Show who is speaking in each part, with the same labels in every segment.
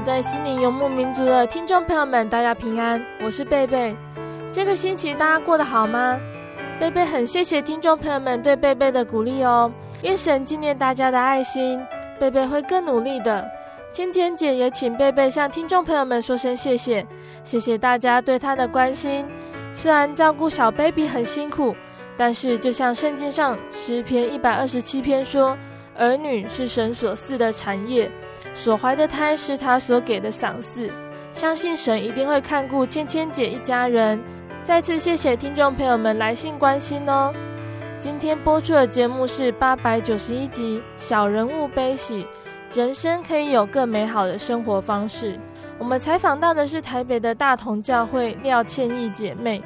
Speaker 1: 在心灵游牧民族的听众朋友们，大家平安，我是贝贝。这个星期大家过得好吗？贝贝很谢谢听众朋友们对贝贝的鼓励哦，愿神纪念大家的爱心，贝贝会更努力的。芊芊姐也请贝贝向听众朋友们说声谢谢，谢谢大家对她的关心。虽然照顾小 baby 很辛苦，但是就像圣经上诗篇一百二十七篇说，儿女是神所赐的产业。所怀的胎是他所给的赏赐，相信神一定会看顾芊芊姐一家人。再次谢谢听众朋友们来信关心哦。今天播出的节目是八百九十一集《小人物悲喜》，人生可以有更美好的生活方式。我们采访到的是台北的大同教会廖芊意姐妹。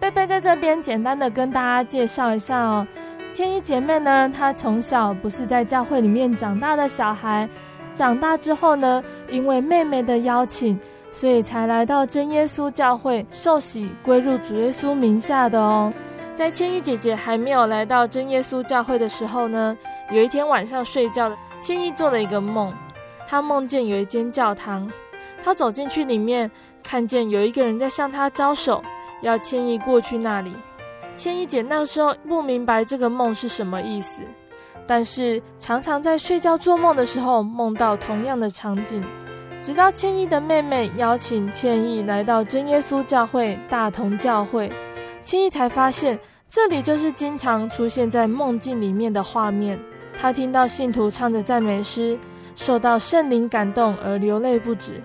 Speaker 1: 贝贝在这边简单的跟大家介绍一下哦。芊意姐妹呢，她从小不是在教会里面长大的小孩。长大之后呢，因为妹妹的邀请，所以才来到真耶稣教会受洗，归入主耶稣名下的哦。在芊意姐姐还没有来到真耶稣教会的时候呢，有一天晚上睡觉，芊意做了一个梦，她梦见有一间教堂，她走进去里面，看见有一个人在向她招手，要芊意过去那里。千一姐那时候不明白这个梦是什么意思。但是常常在睡觉做梦的时候梦到同样的场景，直到千亿的妹妹邀请芊意来到真耶稣教会大同教会，千亿才发现这里就是经常出现在梦境里面的画面。他听到信徒唱着赞美诗，受到圣灵感动而流泪不止。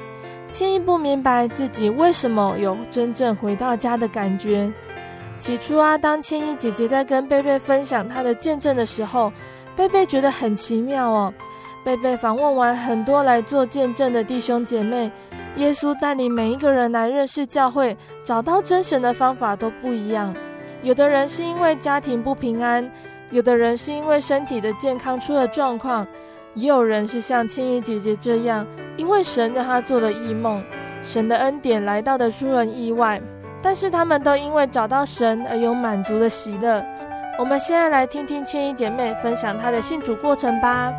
Speaker 1: 芊意不明白自己为什么有真正回到家的感觉。起初啊，当千亿姐姐在跟贝贝分享她的见证的时候，贝贝觉得很奇妙哦。贝贝访问完很多来做见证的弟兄姐妹，耶稣带领每一个人来认识教会，找到真神的方法都不一样。有的人是因为家庭不平安，有的人是因为身体的健康出了状况，也有人是像芊意姐姐这样，因为神让她做了异梦，神的恩典来到的出人意外。但是他们都因为找到神而有满足的喜乐。我们现在来听听千依姐妹分享她的信主过程吧。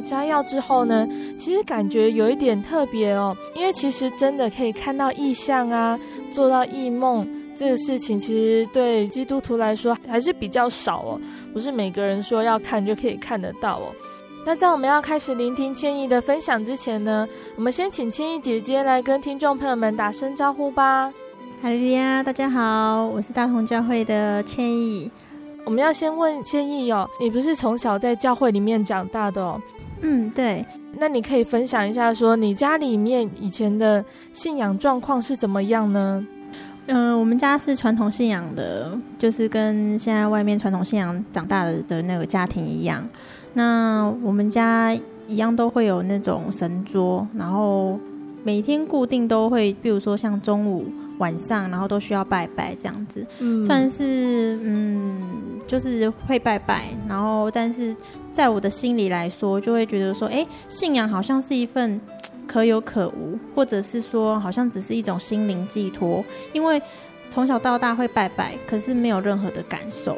Speaker 1: 摘要之后呢，其实感觉有一点特别哦，因为其实真的可以看到异象啊，做到异梦这个事情，其实对基督徒来说还是比较少哦，不是每个人说要看就可以看得到哦。那在我们要开始聆听千意的分享之前呢，我们先请千意姐姐来跟听众朋友们打声招呼吧。
Speaker 2: 哈喽呀，大家好，我是大同教会的千意。
Speaker 1: 我们要先问千意哦，你不是从小在教会里面长大的哦？
Speaker 2: 嗯，对，
Speaker 1: 那你可以分享一下，说你家里面以前的信仰状况是怎么样呢？
Speaker 2: 嗯、呃，我们家是传统信仰的，就是跟现在外面传统信仰长大的的那个家庭一样。那我们家一样都会有那种神桌，然后每天固定都会，比如说像中午。晚上，然后都需要拜拜这样子，嗯，算是嗯，就是会拜拜，然后但是在我的心里来说，就会觉得说，哎，信仰好像是一份 可有可无，或者是说，好像只是一种心灵寄托，因为从小到大会拜拜，可是没有任何的感受。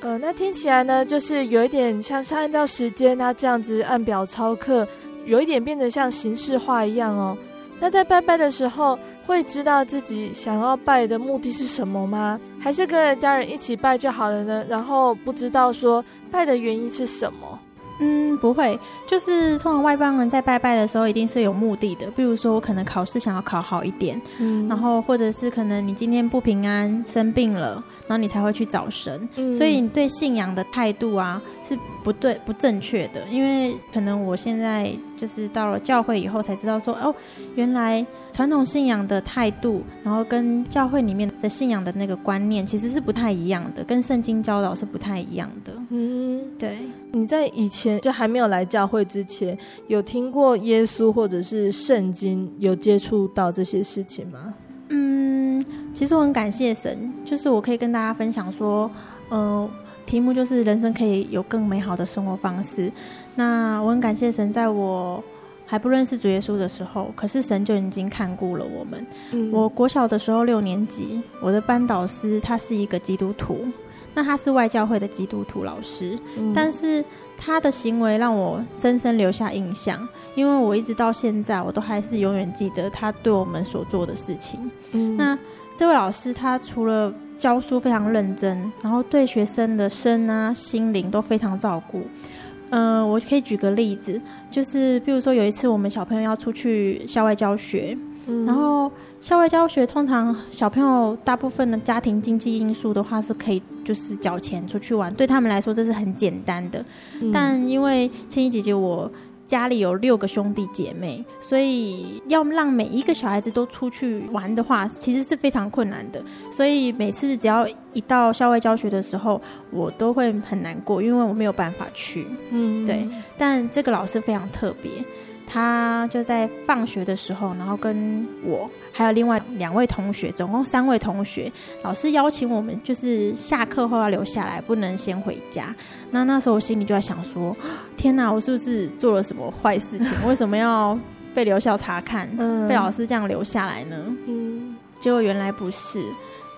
Speaker 1: 呃，那听起来呢，就是有一点像像按照时间啊这样子按表操课，有一点变得像形式化一样哦。那在拜拜的时候，会知道自己想要拜的目的是什么吗？还是跟着家人一起拜就好了呢？然后不知道说拜的原因是什么？
Speaker 2: 嗯，不会，就是通常外邦人在拜拜的时候，一定是有目的的。比如说，我可能考试想要考好一点，嗯，然后或者是可能你今天不平安生病了，然后你才会去找神。嗯，所以你对信仰的态度啊是不对、不正确的。因为可能我现在就是到了教会以后才知道说，哦，原来。传统信仰的态度，然后跟教会里面的信仰的那个观念，其实是不太一样的，跟圣经教导是不太一样的。嗯，对。
Speaker 1: 你在以前就还没有来教会之前，有听过耶稣或者是圣经，有接触到这些事情吗？
Speaker 2: 嗯，其实我很感谢神，就是我可以跟大家分享说，呃，题目就是人生可以有更美好的生活方式。那我很感谢神，在我。还不认识主耶稣的时候，可是神就已经看顾了我们。我国小的时候六年级，我的班导师他是一个基督徒，那他是外教会的基督徒老师，嗯、但是他的行为让我深深留下印象，因为我一直到现在我都还是永远记得他对我们所做的事情。嗯、那这位老师他除了教书非常认真，然后对学生的身啊心灵都非常照顾。嗯、呃，我可以举个例子，就是比如说有一次我们小朋友要出去校外教学，嗯、然后校外教学通常小朋友大部分的家庭经济因素的话是可以就是缴钱出去玩，对他们来说这是很简单的。嗯、但因为千怡姐姐我。家里有六个兄弟姐妹，所以要让每一个小孩子都出去玩的话，其实是非常困难的。所以每次只要一到校外教学的时候，我都会很难过，因为我没有办法去。嗯，对。但这个老师非常特别。他就在放学的时候，然后跟我还有另外两位同学，总共三位同学，老师邀请我们，就是下课后要留下来，不能先回家。那那时候我心里就在想说：天哪，我是不是做了什么坏事情？为什么要被留校查看？嗯，被老师这样留下来呢？嗯，结果原来不是。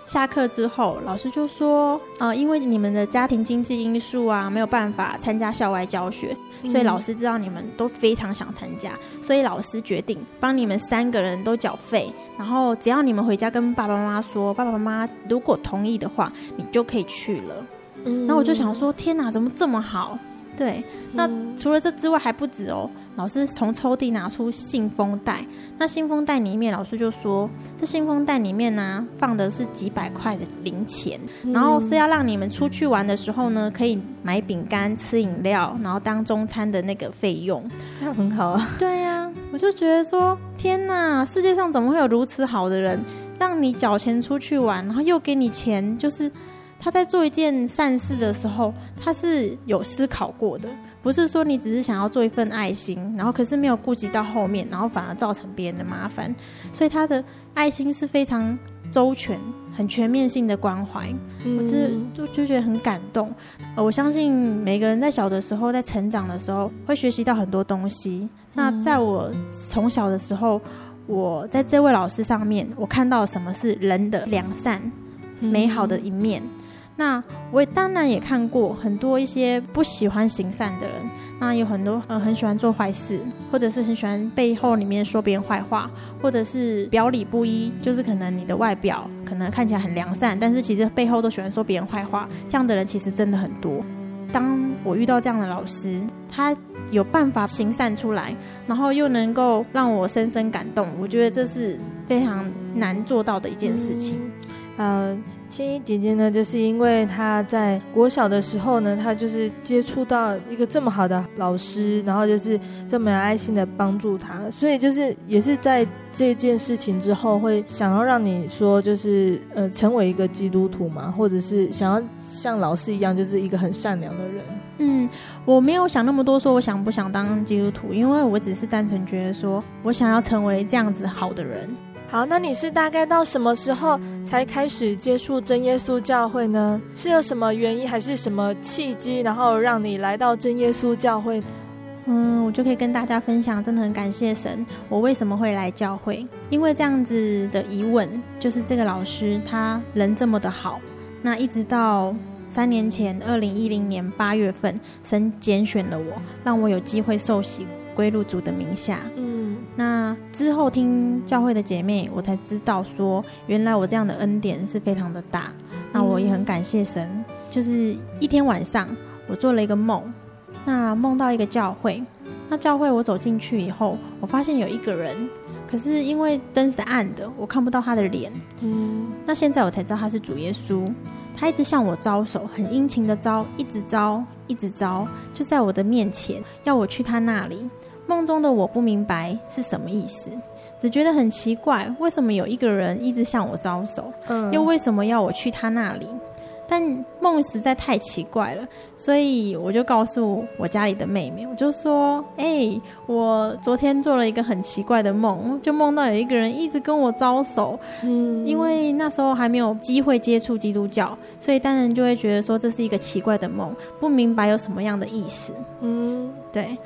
Speaker 2: 下课之后，老师就说：“呃，因为你们的家庭经济因素啊，没有办法参加校外教学，所以老师知道你们都非常想参加，所以老师决定帮你们三个人都缴费，然后只要你们回家跟爸爸妈妈说，爸爸妈妈如果同意的话，你就可以去了。嗯，那我就想说，天哪，怎么这么好？对，那除了这之外还不止哦。”老师从抽屉拿出信封袋，那信封袋里面，老师就说：“这信封袋里面呢、啊，放的是几百块的零钱，嗯、然后是要让你们出去玩的时候呢，可以买饼干、吃饮料，然后当中餐的那个费用，
Speaker 1: 这样很好啊。”
Speaker 2: 对呀、啊，我就觉得说：“天哪，世界上怎么会有如此好的人，让你缴钱出去玩，然后又给你钱？就是他在做一件善事的时候，他是有思考过的。”不是说你只是想要做一份爱心，然后可是没有顾及到后面，然后反而造成别人的麻烦，所以他的爱心是非常周全、很全面性的关怀，嗯、我就就就觉得很感动。我相信每个人在小的时候，在成长的时候，会学习到很多东西。那在我从小的时候，我在这位老师上面，我看到什么是人的良善、美好的一面。那我也当然也看过很多一些不喜欢行善的人，那有很多呃很喜欢做坏事，或者是很喜欢背后里面说别人坏话，或者是表里不一，就是可能你的外表可能看起来很良善，但是其实背后都喜欢说别人坏话，这样的人其实真的很多。当我遇到这样的老师，他有办法行善出来，然后又能够让我深深感动，我觉得这是非常难做到的一件事情。
Speaker 1: 呃千一姐姐呢，就是因为她在国小的时候呢，她就是接触到一个这么好的老师，然后就是这么有爱心的帮助她，所以就是也是在这件事情之后，会想要让你说，就是呃，成为一个基督徒嘛，或者是想要像老师一样，就是一个很善良的人。
Speaker 2: 嗯，我没有想那么多，说我想不想当基督徒，因为我只是单纯觉得说我想要成为这样子好的人。
Speaker 1: 好，那你是大概到什么时候才开始接触真耶稣教会呢？是有什么原因，还是什么契机，然后让你来到真耶稣教会？
Speaker 2: 嗯，我就可以跟大家分享，真的很感谢神，我为什么会来教会？因为这样子的疑问，就是这个老师他人这么的好，那一直到三年前，二零一零年八月份，神拣选了我，让我有机会受洗归入主的名下。那之后听教会的姐妹，我才知道说，原来我这样的恩典是非常的大。那我也很感谢神，就是一天晚上，我做了一个梦。那梦到一个教会，那教会我走进去以后，我发现有一个人，可是因为灯是暗的，我看不到他的脸。嗯，那现在我才知道他是主耶稣，他一直向我招手，很殷勤的招，一直招，一直招，就在我的面前，要我去他那里。梦中的我不明白是什么意思，只觉得很奇怪，为什么有一个人一直向我招手？嗯，又为什么要我去他那里？但梦实在太奇怪了，所以我就告诉我家里的妹妹，我就说：“哎、欸，我昨天做了一个很奇怪的梦，就梦到有一个人一直跟我招手。嗯，因为那时候还没有机会接触基督教，所以当然就会觉得说这是一个奇怪的梦，不明白有什么样的意思。嗯，对。”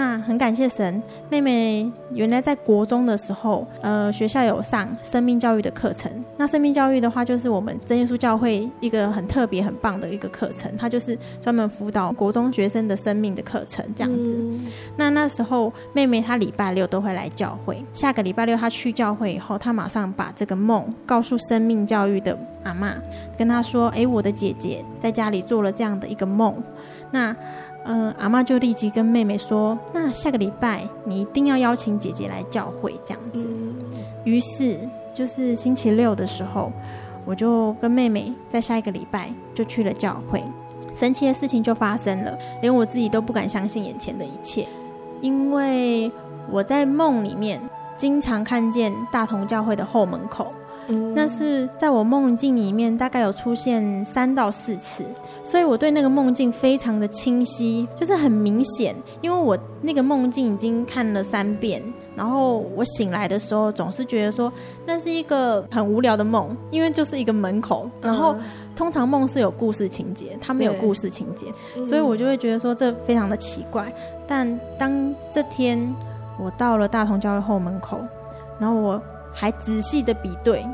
Speaker 2: 那很感谢神，妹妹原来在国中的时候，呃，学校有上生命教育的课程。那生命教育的话，就是我们真耶稣教会一个很特别、很棒的一个课程，它就是专门辅导国中学生的生命的课程这样子。嗯、那那时候妹妹她礼拜六都会来教会，下个礼拜六她去教会以后，她马上把这个梦告诉生命教育的阿妈，跟她说：“哎，我的姐姐在家里做了这样的一个梦。”那嗯，阿妈就立即跟妹妹说：“那下个礼拜你一定要邀请姐姐来教会，这样子。”于是就是星期六的时候，我就跟妹妹在下一个礼拜就去了教会。神奇的事情就发生了，连我自己都不敢相信眼前的一切，因为我在梦里面经常看见大同教会的后门口。那是在我梦境里面，大概有出现三到四次，所以我对那个梦境非常的清晰，就是很明显。因为我那个梦境已经看了三遍，然后我醒来的时候总是觉得说那是一个很无聊的梦，因为就是一个门口。然后通常梦是有故事情节，它没有故事情节，所以我就会觉得说这非常的奇怪。但当这天我到了大同教会后门口，然后我。还仔细的比对，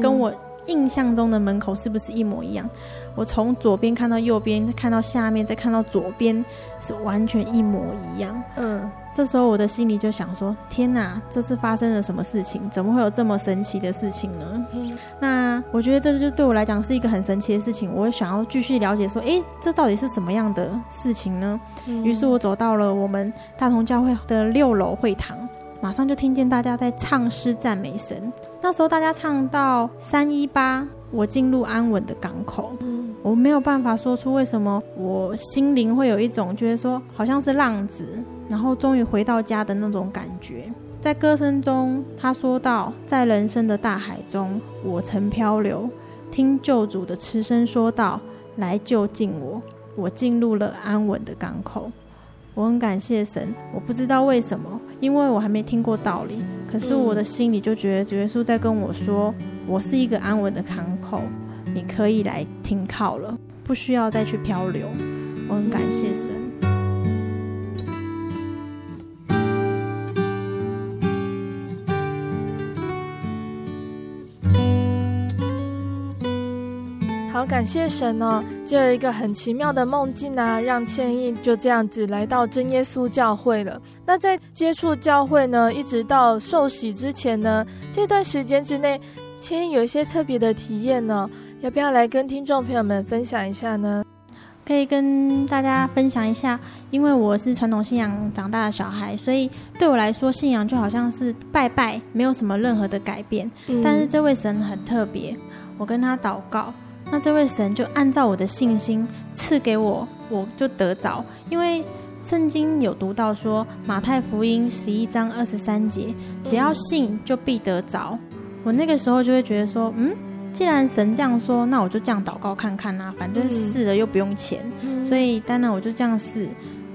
Speaker 2: 跟我印象中的门口是不是一模一样？我从左边看到右边，再看到下面，再看到左边，是完全一模一样。嗯，这时候我的心里就想说：天哪，这是发生了什么事情？怎么会有这么神奇的事情呢？嗯，那我觉得这就对我来讲是一个很神奇的事情。我想要继续了解说，诶，这到底是什么样的事情呢？于是我走到了我们大同教会的六楼会堂。马上就听见大家在唱诗赞美神。那时候大家唱到三一八，我进入安稳的港口。嗯，我没有办法说出为什么我心灵会有一种觉得说好像是浪子，然后终于回到家的那种感觉。在歌声中，他说到：“在人生的大海中，我曾漂流，听救主的慈声说道：来就近我，我进入了安稳的港口。”我很感谢神，我不知道为什么，因为我还没听过道理，可是我的心里就觉得主耶稣在跟我说，我是一个安稳的港口，你可以来停靠了，不需要再去漂流。我很感谢神。
Speaker 1: 感谢神哦，就有一个很奇妙的梦境啊，让千亿就这样子来到真耶稣教会了。那在接触教会呢，一直到受洗之前呢，这段时间之内，千亿有一些特别的体验呢，要不要来跟听众朋友们分享一下呢？
Speaker 2: 可以跟大家分享一下，因为我是传统信仰长大的小孩，所以对我来说，信仰就好像是拜拜，没有什么任何的改变。嗯、但是这位神很特别，我跟他祷告。那这位神就按照我的信心赐给我，我就得着。因为圣经有读到说，马太福音十一章二十三节，只要信就必得着。我那个时候就会觉得说，嗯，既然神这样说，那我就这样祷告看看啊，反正试了又不用钱，所以当然我就这样试，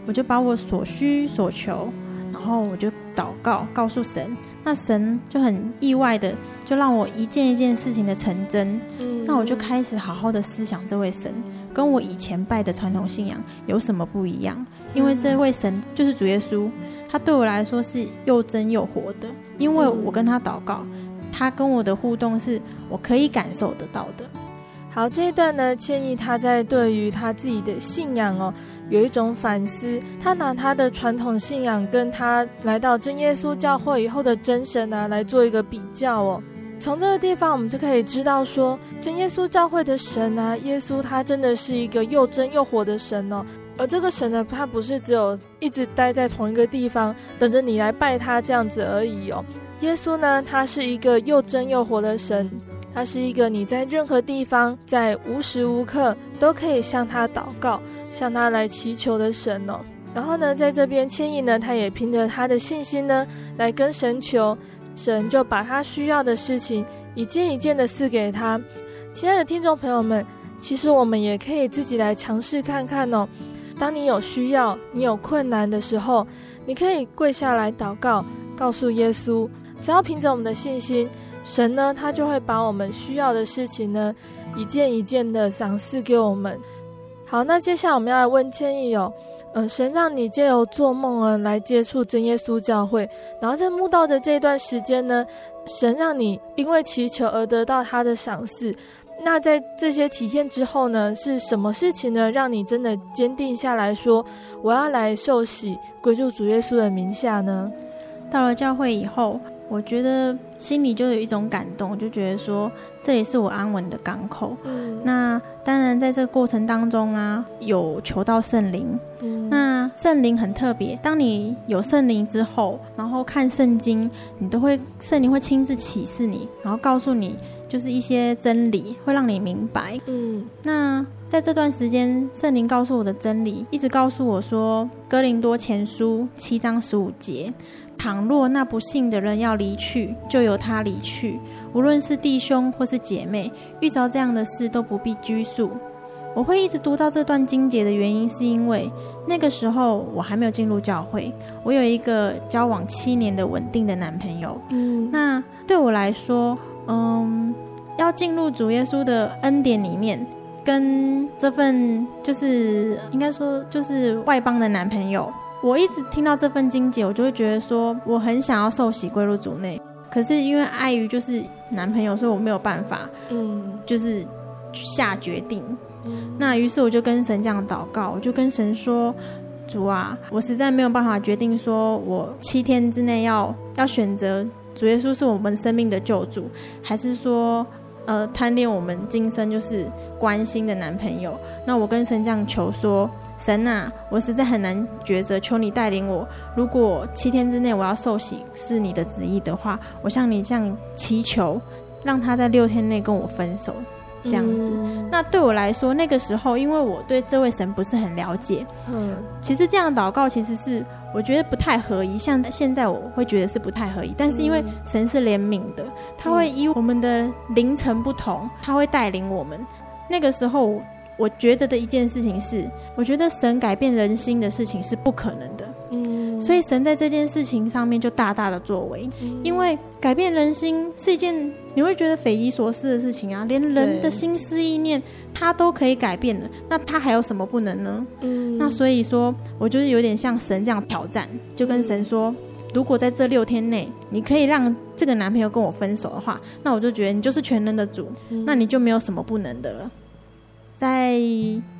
Speaker 2: 我就把我所需所求，然后我就祷告告诉神，那神就很意外的就让我一件一件事情的成真，那我就开始好好的思想这位神跟我以前拜的传统信仰有什么不一样，因为这位神就是主耶稣，他对我来说是又真又活的，因为我跟他祷告。他跟我的互动是我可以感受得到的。
Speaker 1: 好，这一段呢，千毅他在对于他自己的信仰哦，有一种反思。他拿他的传统信仰跟他来到真耶稣教会以后的真神啊来做一个比较哦。从这个地方，我们就可以知道说，真耶稣教会的神啊，耶稣他真的是一个又真又活的神哦。而这个神呢，他不是只有一直待在同一个地方等着你来拜他这样子而已哦。耶稣呢，他是一个又真又活的神，他是一个你在任何地方，在无时无刻都可以向他祷告、向他来祈求的神哦。然后呢，在这边千亿呢，他也凭着他的信心呢，来跟神求，神就把他需要的事情一件一件的赐给他。亲爱的听众朋友们，其实我们也可以自己来尝试看看哦。当你有需要、你有困难的时候，你可以跪下来祷告，告诉耶稣。只要凭着我们的信心，神呢，他就会把我们需要的事情呢，一件一件的赏赐给我们。好，那接下来我们要来问千毅哦，嗯、呃，神让你借由做梦啊来接触真耶稣教会，然后在慕道的这段时间呢，神让你因为祈求而得到他的赏赐。那在这些体验之后呢，是什么事情呢，让你真的坚定下来说，我要来受洗归入主耶稣的名下呢？
Speaker 2: 到了教会以后。我觉得心里就有一种感动，我就觉得说这也是我安稳的港口。嗯，那当然在这个过程当中啊，有求到圣灵。嗯，那圣灵很特别，当你有圣灵之后，然后看圣经，你都会圣灵会亲自启示你，然后告诉你就是一些真理，会让你明白。嗯，那在这段时间，圣灵告诉我的真理，一直告诉我说，《哥林多前书》七章十五节。倘若那不幸的人要离去，就由他离去。无论是弟兄或是姐妹，遇着这样的事都不必拘束。我会一直读到这段经节的原因，是因为那个时候我还没有进入教会，我有一个交往七年的稳定的男朋友。嗯，那对我来说，嗯，要进入主耶稣的恩典里面，跟这份就是应该说就是外邦的男朋友。我一直听到这份经节，我就会觉得说，我很想要受洗归入主内，可是因为碍于就是男朋友，所以我没有办法，嗯，就是下决定。嗯，那于是我就跟神这样祷告，我就跟神说，主啊，我实在没有办法决定，说我七天之内要要选择主耶稣是我们生命的救主，还是说，呃，贪恋我们今生就是关心的男朋友？那我跟神这样求说。神啊，我实在很难抉择，求你带领我。如果七天之内我要受洗是你的旨意的话，我向你这样祈求，让他在六天内跟我分手，这样子。嗯。那对我来说，那个时候因为我对这位神不是很了解，嗯，其实这样祷告其实是我觉得不太合宜。像现在我会觉得是不太合宜，但是因为神是怜悯的，他会以我们的灵层不同，他会带领我们。那个时候。我觉得的一件事情是，我觉得神改变人心的事情是不可能的。嗯，所以神在这件事情上面就大大的作为，因为改变人心是一件你会觉得匪夷所思的事情啊，连人的心思意念他都可以改变了，那他还有什么不能呢？嗯，那所以说，我就是有点像神这样挑战，就跟神说，如果在这六天内你可以让这个男朋友跟我分手的话，那我就觉得你就是全能的主，那你就没有什么不能的了。在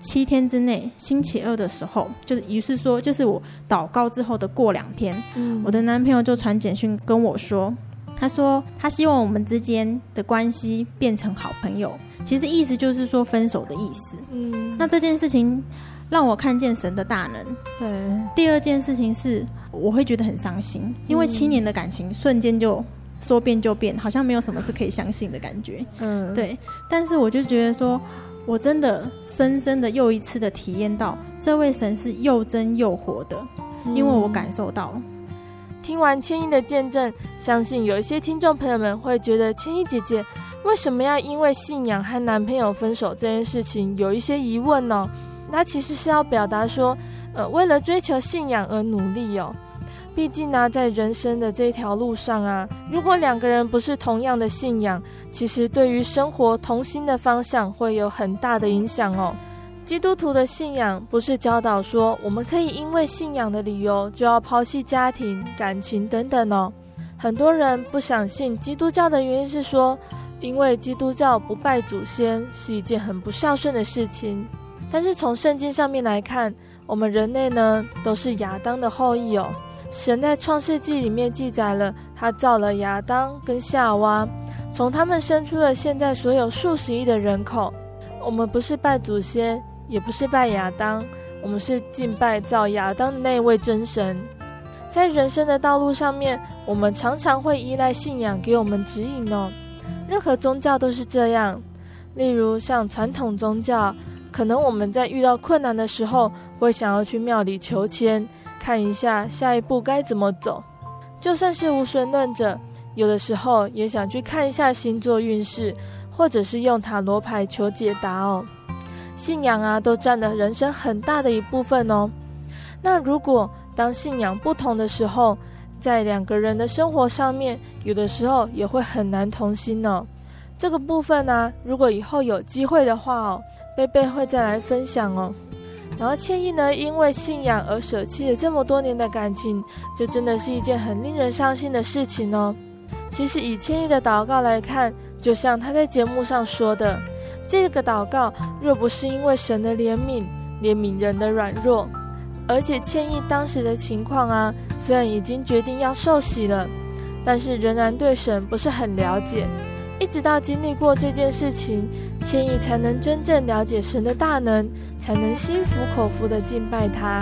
Speaker 2: 七天之内，星期二的时候，就是于是说，就是我祷告之后的过两天，嗯，我的男朋友就传简讯跟我说，他说他希望我们之间的关系变成好朋友，其实意思就是说分手的意思。嗯，那这件事情让我看见神的大能。对，第二件事情是，我会觉得很伤心，因为七年的感情瞬间就说变就变，好像没有什么是可以相信的感觉。
Speaker 1: 嗯，
Speaker 2: 对。但是我就觉得说，我真的深深的又一次的体验到，这位神是又真又活的，因为我感受到。
Speaker 1: 嗯听完千一的见证，相信有一些听众朋友们会觉得千一姐姐为什么要因为信仰和男朋友分手这件事情有一些疑问呢？那其实是要表达说，呃，为了追求信仰而努力哦。毕竟呢，在人生的这条路上啊，如果两个人不是同样的信仰，其实对于生活同心的方向会有很大的影响哦。基督徒的信仰不是教导说我们可以因为信仰的理由就要抛弃家庭、感情等等哦。很多人不想信基督教的原因是说，因为基督教不拜祖先是一件很不孝顺的事情。但是从圣经上面来看，我们人类呢都是亚当的后裔哦。神在创世纪里面记载了，他造了亚当跟夏娃，从他们生出了现在所有数十亿的人口。我们不是拜祖先。也不是拜亚当，我们是敬拜造亚当的那位真神。在人生的道路上面，我们常常会依赖信仰给我们指引哦。任何宗教都是这样。例如像传统宗教，可能我们在遇到困难的时候，会想要去庙里求签，看一下下一步该怎么走。就算是无神论者，有的时候也想去看一下星座运势，或者是用塔罗牌求解答哦。信仰啊，都占了人生很大的一部分哦。那如果当信仰不同的时候，在两个人的生活上面，有的时候也会很难同心、哦。这个部分呢、啊，如果以后有机会的话哦，贝贝会再来分享哦。然后千意呢，因为信仰而舍弃了这么多年的感情，这真的是一件很令人伤心的事情哦。其实以千意的祷告来看，就像他在节目上说的。这个祷告若不是因为神的怜悯，怜悯人的软弱，而且千意当时的情况啊，虽然已经决定要受洗了，但是仍然对神不是很了解，一直到经历过这件事情，千亿才能真正了解神的大能，才能心服口服的敬拜他。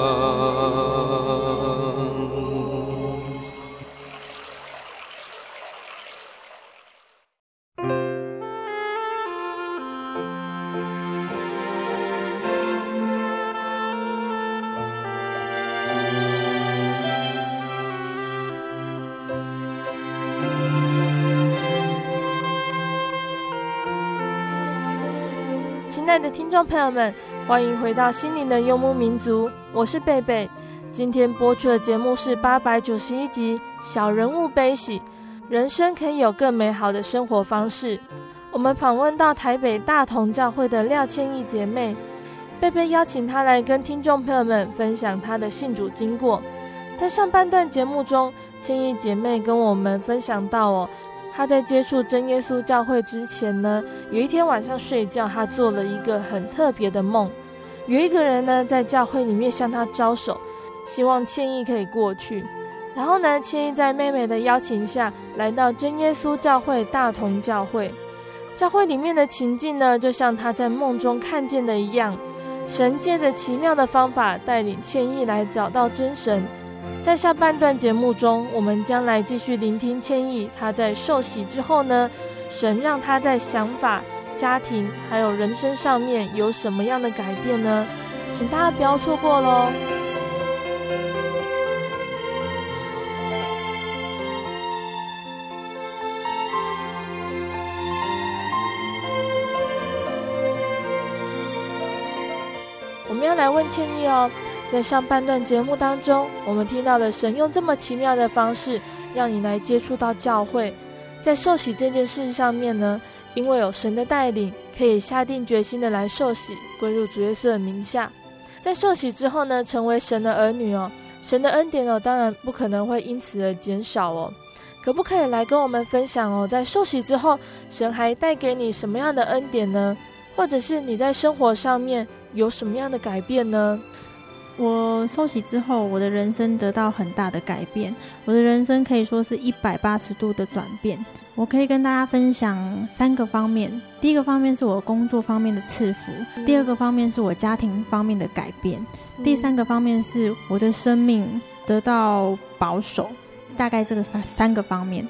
Speaker 1: 众朋友们，欢迎回到心灵的幽默民族，我是贝贝。今天播出的节目是八百九十一集《小人物悲喜》，人生可以有更美好的生活方式。我们访问到台北大同教会的廖千亿姐妹，贝贝邀请她来跟听众朋友们分享她的信主经过。在上半段节目中，千亿姐妹跟我们分享到哦。他在接触真耶稣教会之前呢，有一天晚上睡觉，他做了一个很特别的梦。有一个人呢，在教会里面向他招手，希望千亿可以过去。然后呢，千亿在妹妹的邀请下来到真耶稣教会大同教会。教会里面的情境呢，就像他在梦中看见的一样，神借着奇妙的方法带领千亿来找到真神。在下半段节目中，我们将来继续聆听千亿。他在受洗之后呢，神让他在想法、家庭还有人生上面有什么样的改变呢？请大家不要错过喽！我们要来问千亿哦。在上半段节目当中，我们听到了神用这么奇妙的方式，让你来接触到教会。在受洗这件事上面呢，因为有神的带领，可以下定决心的来受洗，归入主耶稣的名下。在受洗之后呢，成为神的儿女哦，神的恩典哦，当然不可能会因此而减少哦。可不可以来跟我们分享哦？在受洗之后，神还带给你什么样的恩典呢？或者是你在生活上面有什么样的改变呢？
Speaker 2: 我受洗之后，我的人生得到很大的改变。我的人生可以说是一百八十度的转变。我可以跟大家分享三个方面：第一个方面是我工作方面的赐福；第二个方面是我家庭方面的改变；第三个方面是我的生命得到保守。大概这个三个方面。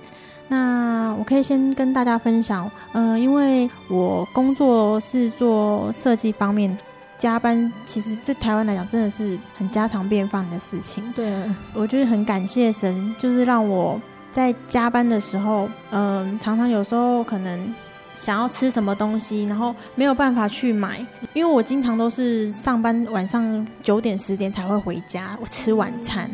Speaker 2: 那我可以先跟大家分享，嗯、呃，因为我工作是做设计方面。加班其实对台湾来讲真的是很家常便饭的事情。
Speaker 1: 对，
Speaker 2: 我就是很感谢神，就是让我在加班的时候，嗯，常常有时候可能想要吃什么东西，然后没有办法去买，因为我经常都是上班晚上九点十点才会回家，我吃晚餐。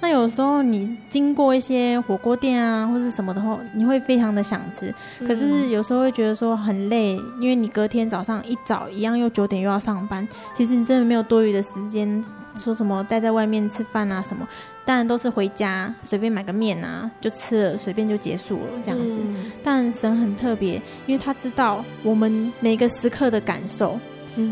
Speaker 2: 那有时候你经过一些火锅店啊，或是什么的话，你会非常的想吃。可是有时候会觉得说很累，因为你隔天早上一早一样又九点又要上班，其实你真的没有多余的时间说什么待在外面吃饭啊什么。当然都是回家随便买个面啊就吃了，随便就结束了这样子。但神很特别，因为他知道我们每个时刻的感受。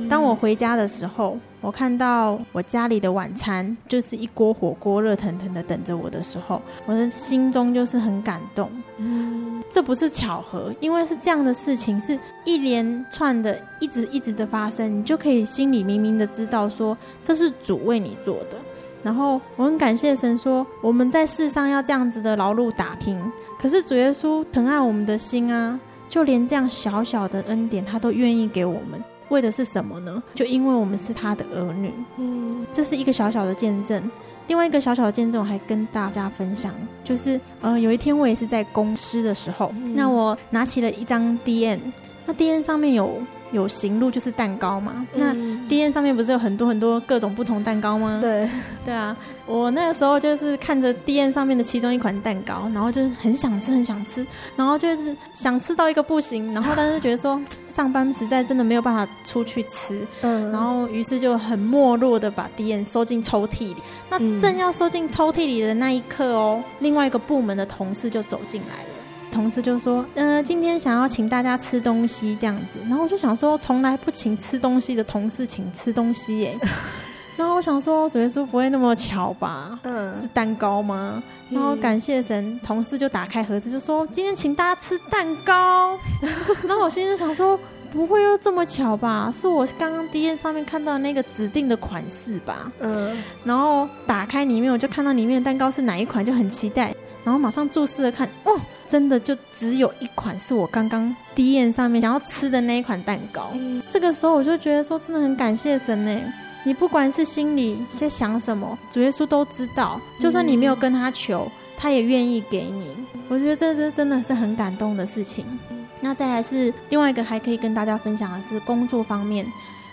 Speaker 2: 当我回家的时候，我看到我家里的晚餐就是一锅火锅热腾腾的等着我的时候，我的心中就是很感动。嗯，这不是巧合，因为是这样的事情是一连串的，一直一直的发生，你就可以心里明明的知道说这是主为你做的。然后我很感谢神说我们在世上要这样子的劳碌打拼，可是主耶稣疼爱我们的心啊，就连这样小小的恩典他都愿意给我们。为的是什么呢？就因为我们是他的儿女，嗯，这是一个小小的见证。另外一个小小的见证，我还跟大家分享，就是呃，有一天我也是在公司的时候，嗯、那我拿起了一张 D N，那 D N 上面有。有行路就是蛋糕嘛，那 D N 上面不是有很多很多各种不同蛋糕吗？
Speaker 1: 对，
Speaker 2: 对啊，我那个时候就是看着 D N 上面的其中一款蛋糕，然后就是很想吃，很想吃，然后就是想吃到一个不行，然后但是觉得说 上班实在真的没有办法出去吃，嗯，然后于是就很没落的把 D N 收进抽屉里。那正要收进抽屉里的那一刻哦，另外一个部门的同事就走进来了。同事就说：“嗯、呃，今天想要请大家吃东西这样子。”然后我就想说，从来不请吃东西的同事请吃东西耶。然后我想说，主耶稣不会那么巧吧？嗯，是蛋糕吗？然后感谢神，同事就打开盒子就说：“今天请大家吃蛋糕。”然后我心里就想说：“不会又这么巧吧？是我刚刚 D N 上面看到的那个指定的款式吧？”嗯，然后打开里面，我就看到里面的蛋糕是哪一款，就很期待。然后马上注视着看，哦。真的就只有一款是我刚刚第一眼上面想要吃的那一款蛋糕。嗯，这个时候我就觉得说，真的很感谢神呢。你不管是心里在想什么，主耶稣都知道。就算你没有跟他求，他也愿意给你。我觉得这这真的是很感动的事情。那再来是另外一个还可以跟大家分享的是工作方面。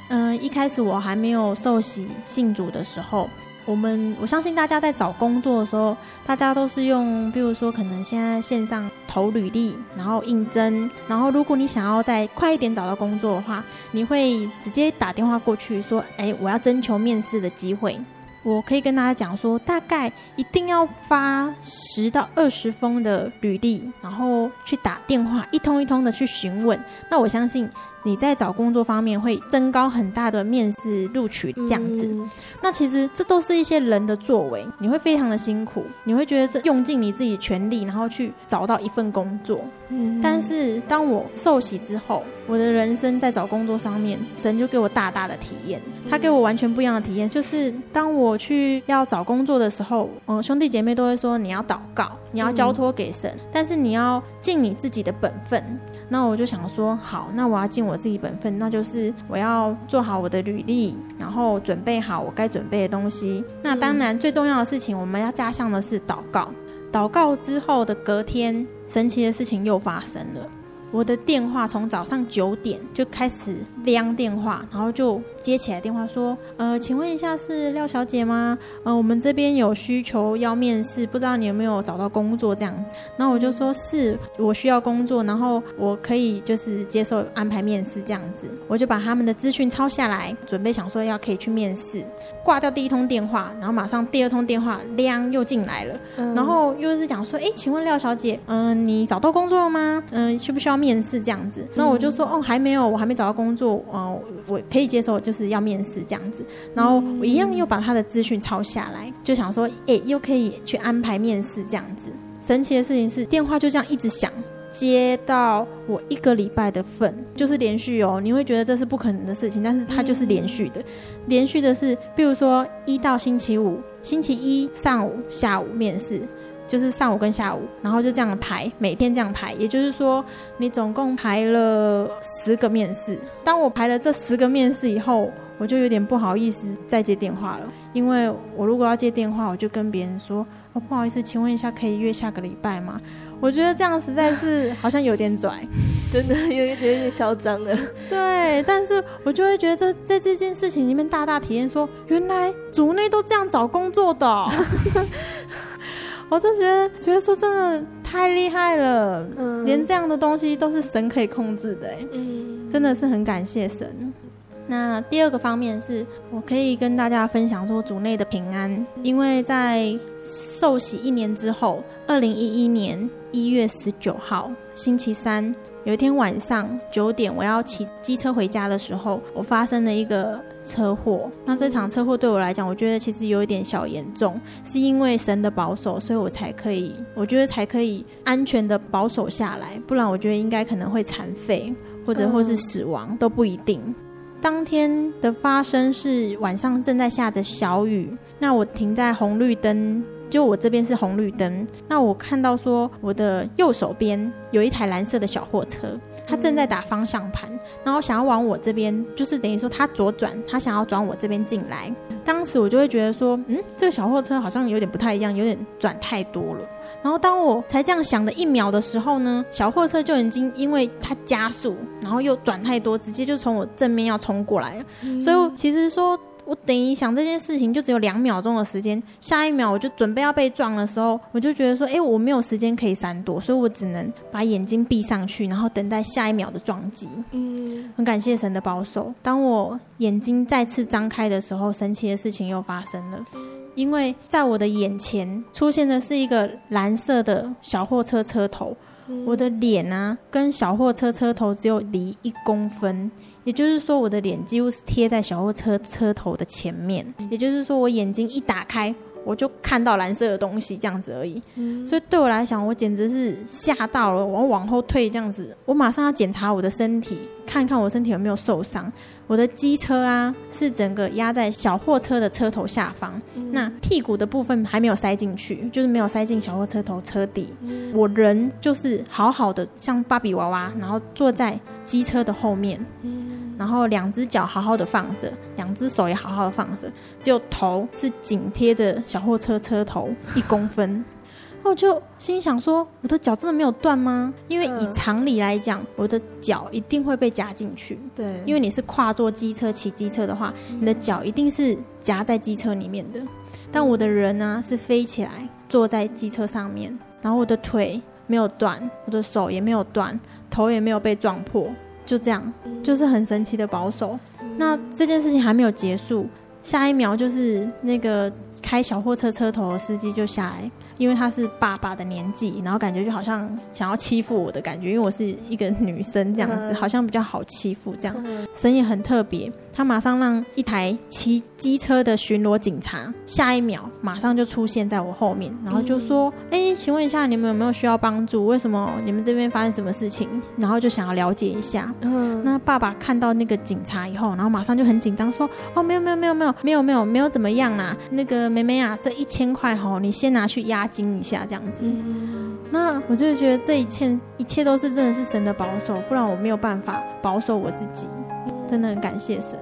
Speaker 2: 嗯、呃，一开始我还没有受洗信主的时候，我们我相信大家在找工作的时候，大家都是用，比如说可能现在线上投履历，然后应征，然后如果你想要再快一点找到工作的话，你会直接打电话过去说，哎，我要征求面试的机会。我可以跟大家讲说，大概一定要发十到二十封的履历，然后去打电话，一通一通的去询问。那我相信。你在找工作方面会增高很大的面试录取这样子，嗯，那其实这都是一些人的作为，你会非常的辛苦，你会觉得这用尽你自己全力，然后去找到一份工作。嗯，但是当我受洗之后，我的人生在找工作上面，神就给我大大的体验，他给我完全不一样的体验，就是当我去要找工作的时候，嗯，兄弟姐妹都会说你要祷告，你要交托给神，嗯，但是你要尽你自己的本分。那我就想说，好，那我要尽我我自己本分，那就是我要做好我的履历，然后准备好我该准备的东西。那当然最重要的事情，我们要加上的是祷告。祷告之后的隔天，神奇的事情又发生了。我的电话从早上九点就开始亮电话，然后就接起来电话说：“呃，请问一下是廖小姐吗？呃，我们这边有需求要面试，不知道你有没有找到工作这样子。”然后我就说：“是我需要工作，然后我可以就是接受安排面试这样子。”我就把他们的资讯抄下来，准备想说要可以去面试。挂掉第一通电话，然后马上第二通电话亮又进来了，嗯、然后又是讲说：“哎，请问廖小姐，嗯、你找到工作了吗？嗯、需不需要？”面试这样子，那我就说哦，还没有，我还没找到工作，哦，我可以接受，就是要面试这样子。然后我一样又把他的资讯抄下来，就想说，哎，又可以去安排面试这样子。神奇的事情是，电话就这样一直响，接到我一个礼拜的份，就是连续哦。你会觉得这是不可能的事情，但是它就是连续的，连续的是，比如说一到星期五，星期一上午、下午面试。就是上午跟下午，然后就这样排，每天这样排，也就是说，你总共排了十个面试。当我排了这十个面试以后，我就有点不好意思再接电话了，因为我如果要接电话，我就跟别人说：“哦，不好意思，请问一下，可以约下个礼拜吗？”我觉得这样实在是好像有点拽，
Speaker 1: 真的有点觉得有点嚣张了。
Speaker 2: 对，但是我就会觉得这在这件事情里面大大体验说，原来组内都这样找工作的哦。我就觉得，觉得说真的太厉害了，嗯，连这样的东西都是神可以控制的，嗯，真的是很感谢神。那第二个方面是，我可以跟大家分享说，主内的平安，因为在受洗一年之后，二零一一年一月十九号星期三。有一天晚上九点，我要骑机车回家的时候，我发生了一个车祸。那这场车祸对我来讲，我觉得其实有一点小严重，是因为神的保守，所以我才可以，我觉得才可以安全的保守下来。不然，我觉得应该可能会残废，或者或是死亡都不一定。当天的发生是晚上正在下着小雨，那我停在红绿灯。就我这边是红绿灯，那我看到说我的右手边有一台蓝色的小货车，它正在打方向盘，然后想要往我这边，就是等于说它左转，它想要转我这边进来。当时我就会觉得说，嗯，这个小货车好像有点不太一样，有点转太多了。然后当我才这样想的一秒的时候呢，小货车就已经因为它加速，然后又转太多，直接就从我正面要冲过来了。所以其实说。我等于想这件事情就只有两秒钟的时间，下一秒我就准备要被撞的时候，我就觉得说，哎，我没有时间可以闪躲，所以我只能把眼睛闭上去，然后等待下一秒的撞击。嗯，很感谢神的保守。当我眼睛再次张开的时候，神奇的事情又发生了，因为在我的眼前出现的是一个蓝色的小货车车头。我的脸啊，跟小货车车头只有离一公分，也就是说，我的脸几乎是贴在小货车车头的前面。也就是说，我眼睛一打开，我就看到蓝色的东西，这样子而已。所以对我来讲，我简直是吓到了，我往后退这样子，我马上要检查我的身体，看看我身体有没有受伤。我的机车啊，是整个压在小货车的车头下方，嗯、那屁股的部分还没有塞进去，就是没有塞进小货车头车底。嗯、我人就是好好的像芭比娃娃，然后坐在机车的后面，嗯、然后两只脚好好的放着，两只手也好好的放着，只有头是紧贴着小货车车头一公分。我就心想说，我的脚真的没有断吗？因为以常理来讲，我的脚一定会被夹进去。
Speaker 1: 对，
Speaker 2: 因为你是跨坐机车骑机车的话，你的脚一定是夹在机车里面的。但我的人呢，是飞起来坐在机车上面，然后我的腿没有断，我的手也没有断，头也没有被撞破，就这样，就是很神奇的保守。那这件事情还没有结束，下一秒就是那个。开小货车车头的司机就下来，因为他是爸爸的年纪，然后感觉就好像想要欺负我的感觉，因为我是一个女生这样子，好像比较好欺负这样。神也很特别，他马上让一台骑机车的巡逻警察，下一秒马上就出现在我后面，然后就说：“哎，请问一下，你们有没有需要帮助？为什么你们这边发生什么事情？”然后就想要了解一下。嗯那爸爸看到那个警察以后，然后马上就很紧张说：“哦，没有没有没有没有没有没有没有怎么样啦，那个。”梅梅啊，这一千块吼，你先拿去押金一下，这样子。嗯、那我就觉得这一切一切都是真的是神的保守，不然我没有办法保守我自己，真的很感谢神。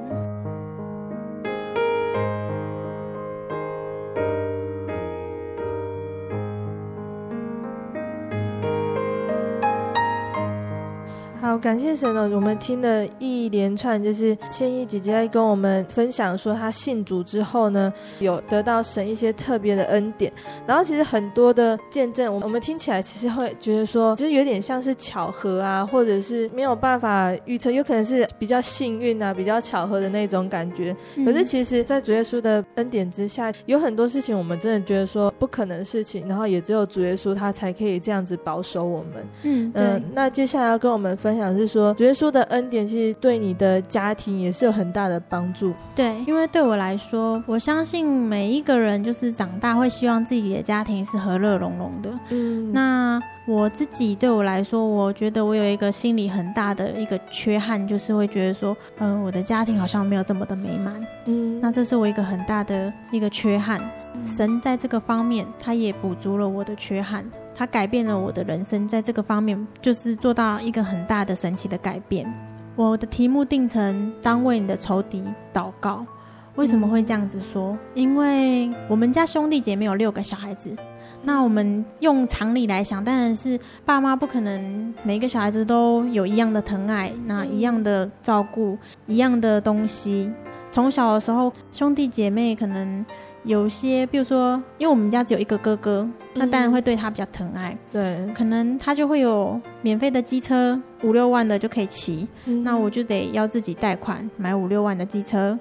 Speaker 1: 感谢神哦！我们听了一连串，就是千一姐姐在跟我们分享说，她信主之后呢，有得到神一些特别的恩典。然后其实很多的见证，我们我们听起来其实会觉得说，就是有点像是巧合啊，或者是没有办法预测，有可能是比较幸运啊，比较巧合的那种感觉。可是其实，在主耶稣的恩典之下，有很多事情我们真的觉得说不可能的事情，然后也只有主耶稣他才可以这样子保守我们。嗯，对。呃，那接下来要跟我们分享。想是说，主耶稣的恩典其实对你的家庭也是有很大的帮助。
Speaker 2: 对，因为对我来说，我相信每一个人就是长大会希望自己的家庭是和乐融融的。嗯，那我自己对我来说，我觉得我有一个心里很大的一个缺憾，就是会觉得说，嗯、呃，我的家庭好像没有这么的美满。嗯，那这是我一个很大的一个缺憾。神在这个方面，他也补足了我的缺憾。他改变了我的人生，在这个方面就是做到一个很大的神奇的改变。我的题目定成“当为你的仇敌祷告”。为什么会这样子说？因为我们家兄弟姐妹有六个小孩子，那我们用常理来想，当然是爸妈不可能每个小孩子都有一样的疼爱，那一样的照顾，一样的东西。从小的时候，兄弟姐妹可能。有些，比如说，因为我们家只有一个哥哥，那当然会对他比较疼爱。对，可能他就会有免费的机车，五六万的就可以骑。嗯，那我就得要自己贷款买五六万的机车。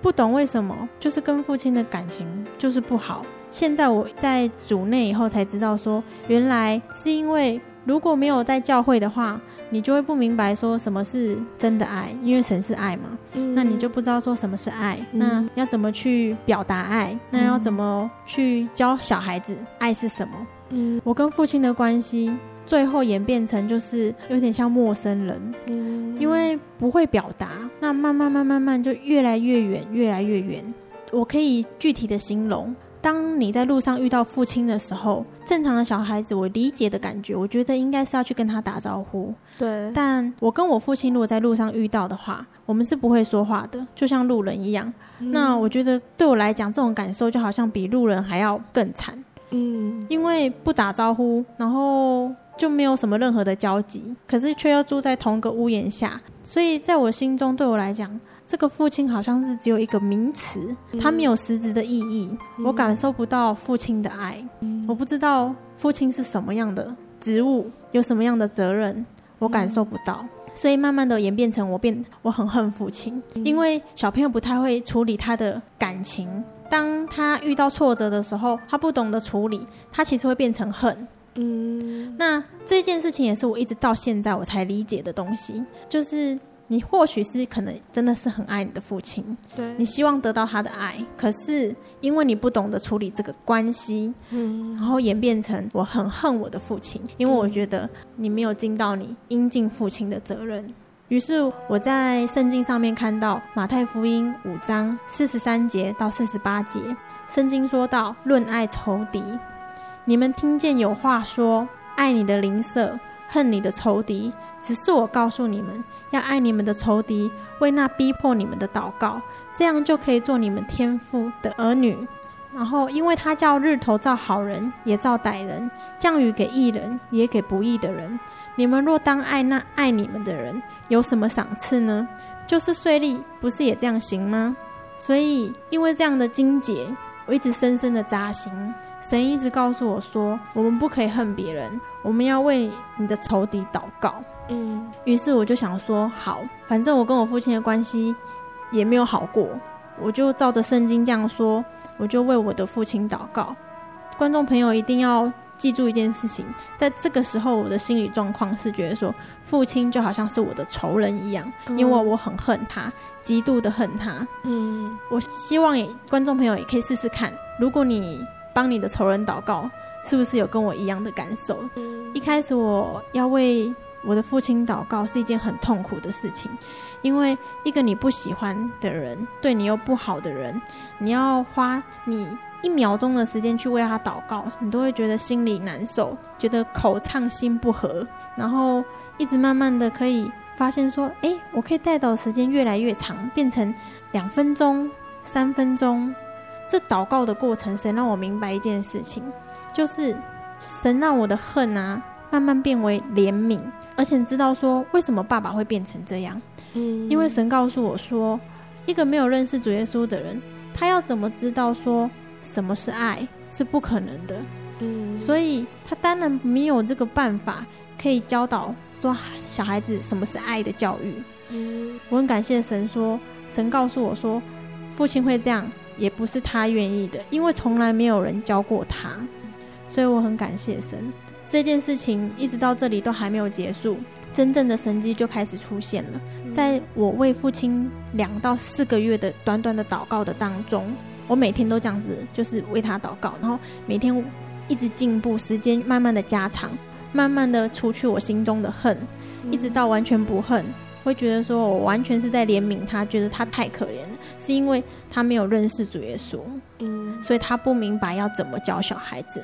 Speaker 2: 不懂为什么，就是跟父亲的感情就是不好。现在我在主内以后才知道说，原来是因为。如果没有在教会的话，你就会不明白说什么是真的爱，因为神是爱嘛。嗯，那你就不知道说什么是爱，嗯，那要怎么去表达爱？那要怎么去教小孩子爱是什么？嗯，我跟父亲的关系最后演变成就是有点像陌生人，嗯，因为不会表达，那慢慢慢慢慢就越来越远，越来越远。我可以具体的形容。当你在路上遇到父亲的时候，正常的小孩子，我理解的感觉，我觉得应该是要去跟他打招呼。对。但我跟我父亲如果在路上遇到的话，我们是不会说话的，就像路人一样。嗯。那我觉得对我来讲，这种感受就好像比路人还要更惨。嗯。因为不打招呼，然后就没有什么任何的交集，可是却要住在同个屋檐下，所以在我心中，对我来讲。这个父亲好像是只有一个名词，他没有实质的意义，嗯、我感受不到父亲的爱，嗯、我不知道父亲是什么样的职务，有什么样的责任，我感受不到，嗯、所以慢慢的演变成我变，我很恨父亲，嗯、因为小朋友不太会处理他的感情，当他遇到挫折的时候，他不懂得处理，他其实会变成恨。嗯，那这件事情也是我一直到现在我才理解的东西，就是。你或许是可能真的是很爱你的父亲，对，你希望得到他的爱，可是因为你不懂得处理这个关系，嗯，然后演变成我很恨我的父亲，因为我觉得你没有尽到你应尽父亲的责任。于是我在圣经上面看到马太福音五章四十三节到四十八节，圣经说到论爱仇敌，你们听见有话说，爱你的邻舍，恨你的仇敌。只是我告诉你们，要爱你们的仇敌，为那逼迫你们的祷告，这样就可以做你们天父的儿女。然后因为他叫日头照好人，也照歹人，降雨给义人，也给不义的人。你们若当爱那爱你们的人，有什么赏赐呢？就是税吏，不是也这样行吗？所以因为这样的经节，我一直深深的扎心。神一直告诉我说，我们不可以恨别人，我们要为你的仇敌祷告。嗯，于是我就想说，好，反正我跟我父亲的关系也没有好过，我就照着圣经这样说，我就为我的父亲祷告。观众朋友一定要记住一件事情，在这个时候，我的心理状况是觉得说，父亲就好像是我的仇人一样，因为我很恨他，极度的恨他。嗯，我希望也观众朋友也可以试试看，如果你帮你的仇人祷告，是不是有跟我一样的感受？一开始我要为我的父亲祷告是一件很痛苦的事情，因为一个你不喜欢的人，对你又不好的人，你要花你一秒钟的时间去为他祷告，你都会觉得心里难受，觉得口畅心不和，然后一直慢慢的可以发现说，哎，我可以带祷的时间越来越长，变成两分钟、三分钟。这祷告的过程，神让我明白一件事情，就是神让我的恨啊。慢慢变为怜悯，而且知道说为什么爸爸会变成这样。嗯，因为神告诉我说，一个没有认识主耶稣的人，他要怎么知道说什么是爱是不可能的。嗯，所以他当然没有这个办法可以教导说小孩子什么是爱的教育。嗯，我很感谢神说，神告诉我说，父亲会这样也不是他愿意的，因为从来没有人教过他，所以我很感谢神。这件事情一直到这里都还没有结束，真正的神迹就开始出现了。在我为父亲两到四个月的短短的祷告的当中，我每天都这样子，就是为他祷告，然后每天一直进步，时间慢慢的加长，慢慢的除去我心中的恨，一直到完全不恨，会觉得说我完全是在怜悯他，觉得他太可怜了，是因为他没有认识主耶稣，嗯，所以他不明白要怎么教小孩子。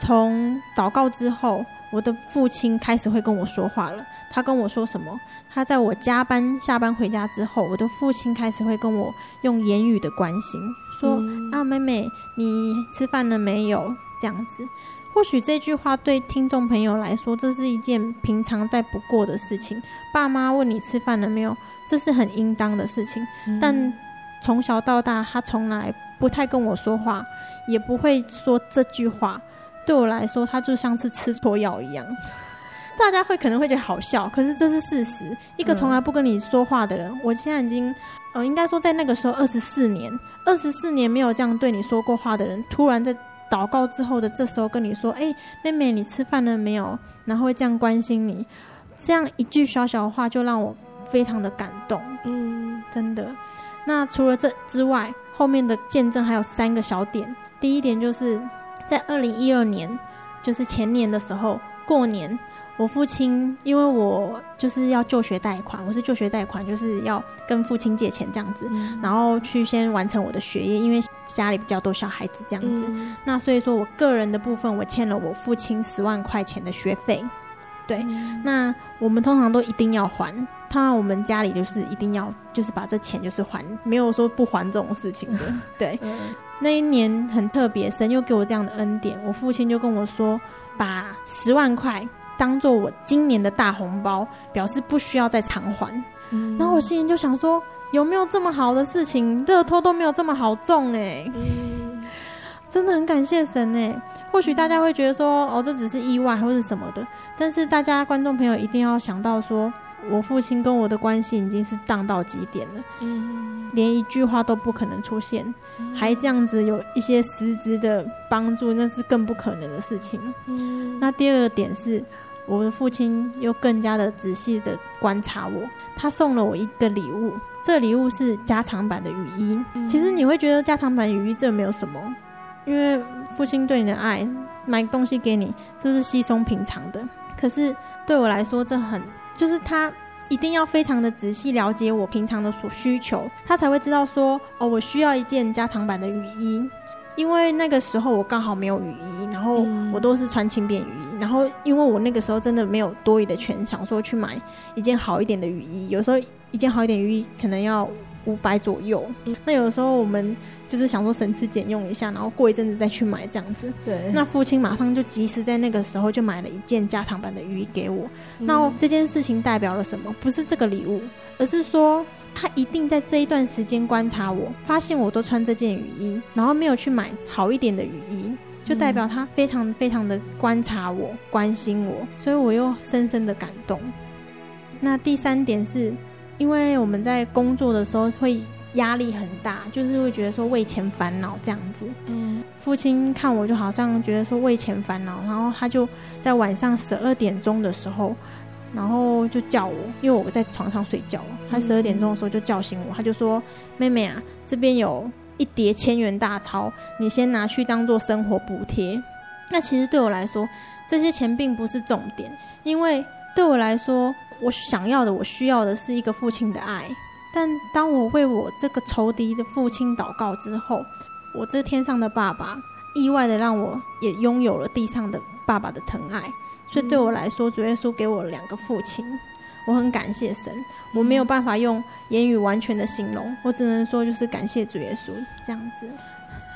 Speaker 2: 从祷告之后，我的父亲开始会跟我说话了。他跟我说什么？他在我加班下班回家之后，我的父亲开始会跟我用言语的关心，说：“嗯、啊，妹妹，你吃饭了没有？”这样子。或许这句话对听众朋友来说，这是一件平常再不过的事情。爸妈问你吃饭了没有，这是很应当的事情。嗯、但从小到大，他从来不太跟我说话，也不会说这句话。对我来说，他就像是吃错药一样。大家会可能会觉得好笑，可是这是事实。一个从来不跟你说话的人，嗯、我现在已经，呃，应该说在那个时候二十四年，二十四年没有这样对你说过话的人，突然在祷告之后的这时候跟你说：“哎、欸，妹妹，你吃饭了没有？”然后会这样关心你，这样一句小小的话就让我非常的感动。嗯，真的。那除了这之外，后面的见证还有三个小点。第一点就是。在二零一二年，就是前年的时候，过年，我父亲因为我就是要就学贷款，我是就学贷款，就是要跟父亲借钱这样子，嗯、然后去先完成我的学业，因为家里比较多小孩子这样子，嗯、那所以说我个人的部分，我欠了我父亲十万块钱的学费，对，嗯、那我们通常都一定要还，他我们家里就是一定要就是把这钱就是还，没有说不还这种事情的，对。嗯那一年很特别，神又给我这样的恩典。我父亲就跟我说，把十万块当做我今年的大红包，表示不需要再偿还。嗯、然后我心里就想说，有没有这么好的事情？乐透都没有这么好中哎！嗯、真的很感谢神哎。或许大家会觉得说，哦，这只是意外或是什么的，但是大家观众朋友一定要想到说，我父亲跟我的关系已经是荡到极点了。嗯。连一句话都不可能出现，嗯、还这样子有一些实质的帮助，那是更不可能的事情。嗯、那第二个点是，我的父亲又更加的仔细的观察我，他送了我一个礼物，这礼物是加长版的雨衣。嗯、其实你会觉得加长版雨衣这没有什么，因为父亲对你的爱，买东西给你，这是稀松平常的。可是对我来说，这很就是他。一定要非常的仔细了解我平常的所需求，他才会知道说哦，我需要一件加长版的雨衣，因为那个时候我刚好没有雨衣，然后我都是穿轻便雨衣，然后因为我那个时候真的没有多余的钱，想说去买一件好一点的雨衣，有时候一件好一点雨衣可能要五百左右。嗯，那有的时候我们就是想说省吃俭用一下，然后过一阵子再去买这样子。
Speaker 1: 对。
Speaker 2: 那父亲马上就及时在那个时候就买了一件加长版的雨衣给我。嗯。那这件事情代表了什么？不是这个礼物，而是说他一定在这一段时间观察我，发现我都穿这件雨衣，然后没有去买好一点的雨衣。就代表他非常非常的观察我，关心我，所以我又深深的感动。那第三点是，因为我们在工作的时候会压力很大，就是会觉得说为钱烦恼这样子。嗯，父亲看我就好像觉得说为钱烦恼，然后他就在晚上十二点钟的时候，然后就叫我，因为我在床上睡觉，他十二点钟的时候就叫醒我，他就说：“妹妹啊，这边有。”一叠千元大钞，你先拿去当做生活补贴。那其实对我来说，这些钱并不是重点，因为对我来说，我想要的、我需要的是一个父亲的爱。但当我为我这个仇敌的父亲祷告之后，我这天上的爸爸意外的让我也拥有了地上的爸爸的疼爱。所以对我来说，主耶稣给我两个父亲。我很感谢神，我没有办法用言语完全的形容，我只能说就是感谢主耶稣这样子。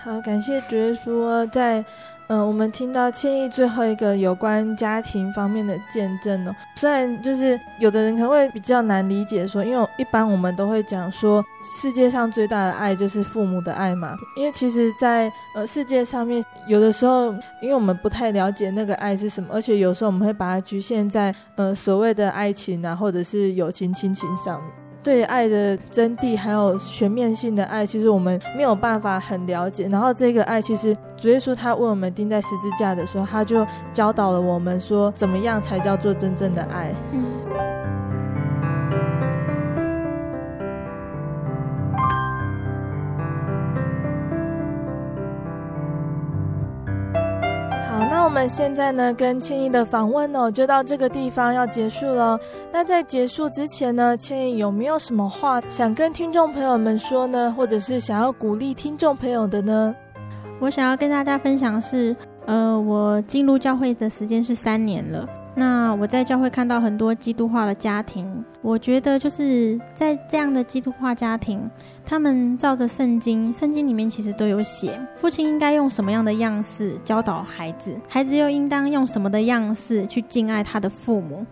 Speaker 1: 好，感谢主耶稣在。嗯，我们听到千亿最后一个有关家庭方面的见证哦。虽然就是有的人可能会比较难理解说，因为一般我们都会讲说，世界上最大的爱就是父母的爱嘛。因为其实在，在呃世界上面，有的时候，因为我们不太了解那个爱是什么，而且有时候我们会把它局限在呃所谓的爱情啊，或者是友情、亲情上面。对爱的真谛，还有全面性的爱，其实我们没有办法很了解。然后这个爱，其实主耶稣他为我们钉在十字架的时候，他就教导了我们说，怎么样才叫做真正的爱。我们现在呢，跟千亿的访问哦，就到这个地方要结束了。那在结束之前呢，千亿有没有什么话想跟听众朋友们说呢？或者是想要鼓励听众朋友的呢？
Speaker 2: 我想要跟大家分享是，呃，我进入教会的时间是三年了。那我在教会看到很多基督化的家庭，我觉得就是在这样的基督化家庭，他们照着圣经，圣经里面其实都有写，父亲应该用什么样的样式教导孩子，孩子又应当用什么的样式去敬爱他的父母。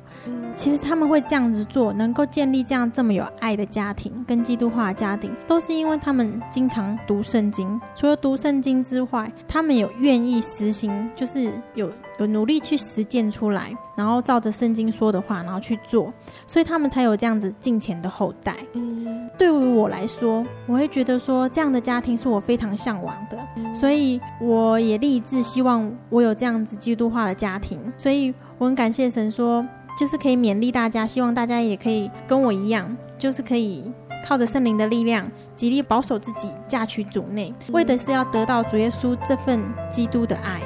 Speaker 2: 其实他们会这样子做，能够建立这样这么有爱的家庭跟基督化的家庭，都是因为他们经常读圣经。除了读圣经之外，他们有愿意实行，就是有有努力去实践出来，然后照着圣经说的话，然后去做，所以他们才有这样子敬虔的后代。嗯，对于我来说，我会觉得说这样的家庭是我非常向往的，所以我也立志希望我有这样子基督化的家庭。所以我很感谢神说。就是可以勉励大家，希望大家也可以跟我一样，就是可以靠着圣灵的力量，极力保守自己，嫁娶主内，为的是要得到主耶稣这份基督的爱。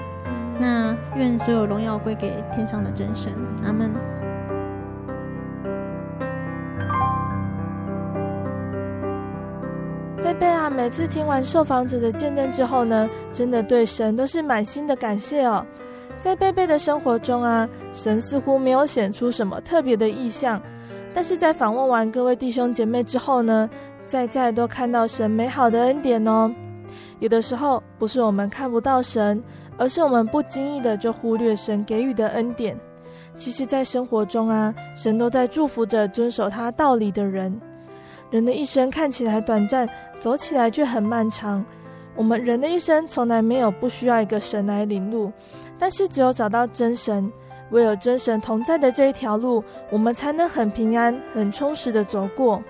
Speaker 2: 那愿所有荣耀归给天上的真神，阿门。
Speaker 1: 贝贝啊，每次听完受访者的见证之后呢，真的对神都是满心的感谢哦。在贝贝的生活中啊，神似乎没有显出什么特别的异象，但是在访问完各位弟兄姐妹之后呢，再再都看到神美好的恩典哦。有的时候不是我们看不到神，而是我们不经意的就忽略神给予的恩典。其实，在生活中啊，神都在祝福着遵守他道理的人。人的一生看起来短暂，走起来却很漫长。我们人的一生从来没有不需要一个神来领路。但是，只有找到真神，唯有真神同在的这一条路，我们才能很平安、很充实的走过。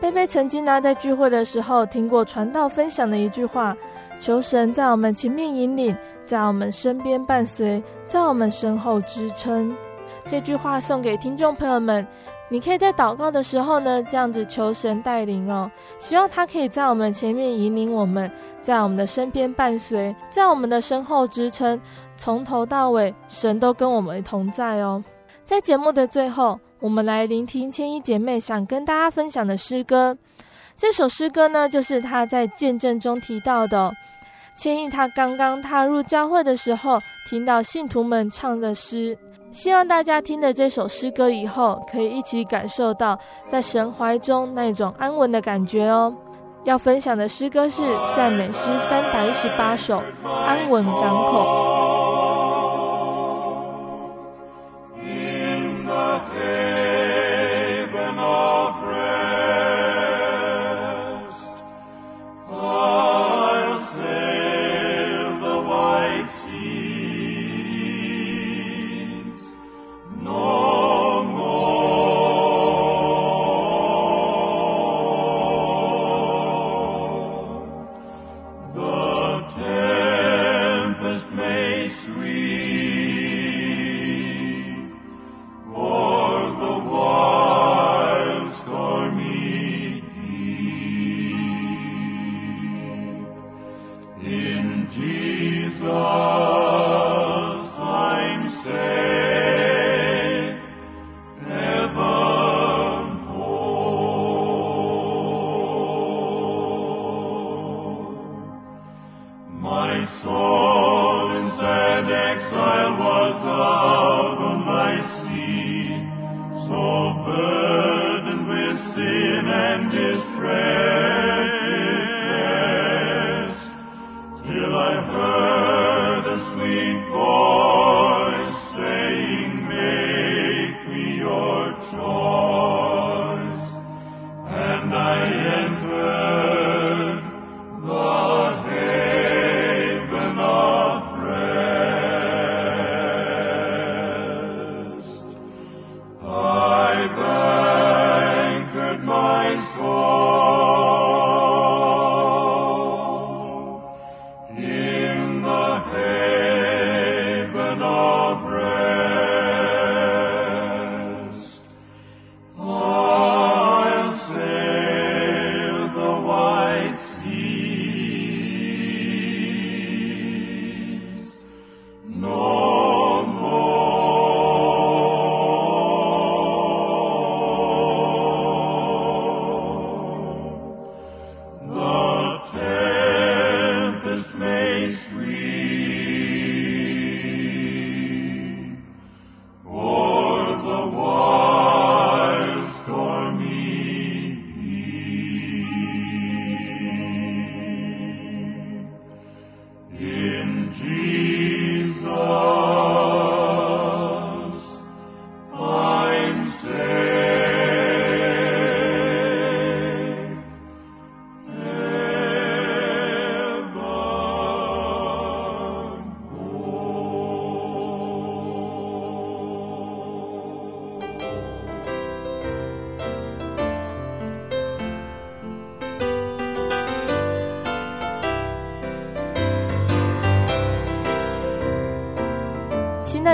Speaker 1: 贝贝曾经呢，在聚会的时候听过传道分享的一句话：“求神在我们前面引领，在我们身边伴随，在我们身后支撑。”这句话送给听众朋友们。你可以在祷告的时候呢，这样子求神带领哦，希望他可以在我们前面引领我们，在我们的身边伴随，在我们的身后支撑，从头到尾，神都跟我们同在哦。在节目的最后，我们来聆听千一姐妹想跟大家分享的诗歌。这首诗歌呢，就是他在见证中提到的。千亿他刚刚踏入教会的时候，听到信徒们唱的诗。希望大家听了这首诗歌以后，可以一起感受到在神怀中那种安稳的感觉哦。要分享的诗歌是赞美诗三百一十八首，《安稳港口》。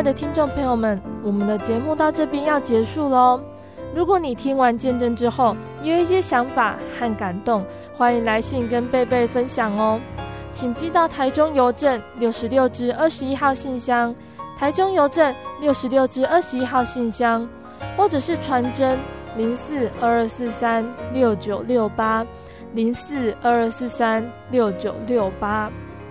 Speaker 1: 爱的听众朋友们，我们的节目到这边要结束喽。如果你听完见证之后有一些想法和感动，欢迎来信跟贝贝分享哦。请寄到台中邮政六十六支二十一号信箱，台中邮政六十六支二十一号信箱，或者是传真零四二二四三六九六八零四二二四三六九六八。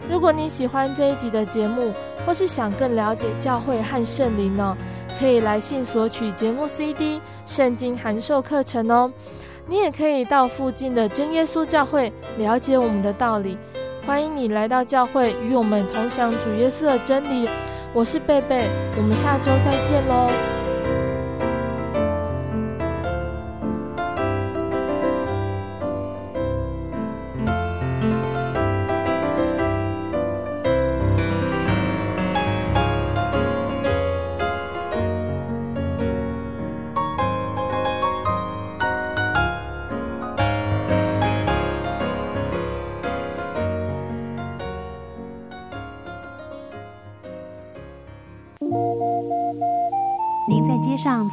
Speaker 1: 如果你喜欢这一集的节目，或是想更了解教会和圣灵呢，可以来信索取节目 CD、圣经函授课程哦。你也可以到附近的真耶稣教会了解我们的道理。欢迎你来到教会，与我们同享主耶稣的真理。我是贝贝，我们下周再见
Speaker 3: 喽。